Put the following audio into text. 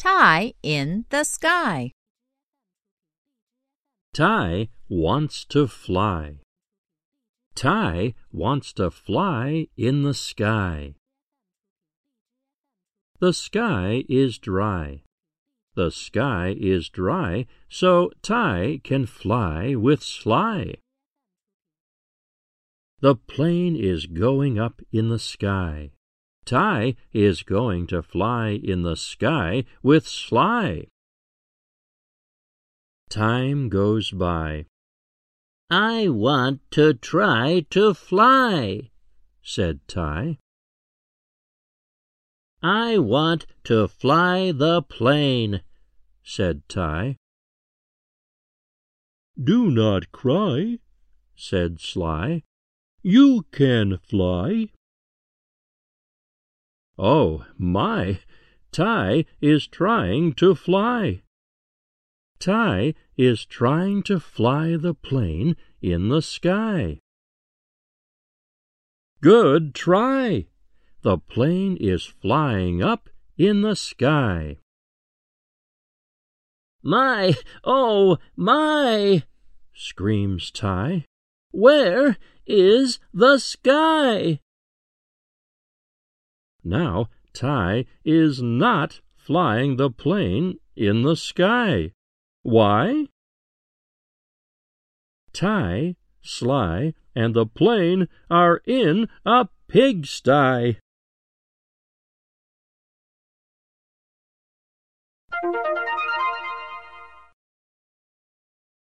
Ty in the sky. Ty wants to fly. Ty wants to fly in the sky. The sky is dry. The sky is dry, so Ty can fly with Sly. The plane is going up in the sky. Ty is going to fly in the sky with Sly. Time goes by. I want to try to fly, said Ty. I want to fly the plane, said Ty. Do not cry, said Sly. You can fly. Oh, my! Ty is trying to fly. Ty is trying to fly the plane in the sky. Good try! The plane is flying up in the sky. My, oh, my! screams Ty. Where is the sky? Now Ty is not flying the plane in the sky. Why? Ty, Sly, and the plane are in a pigsty.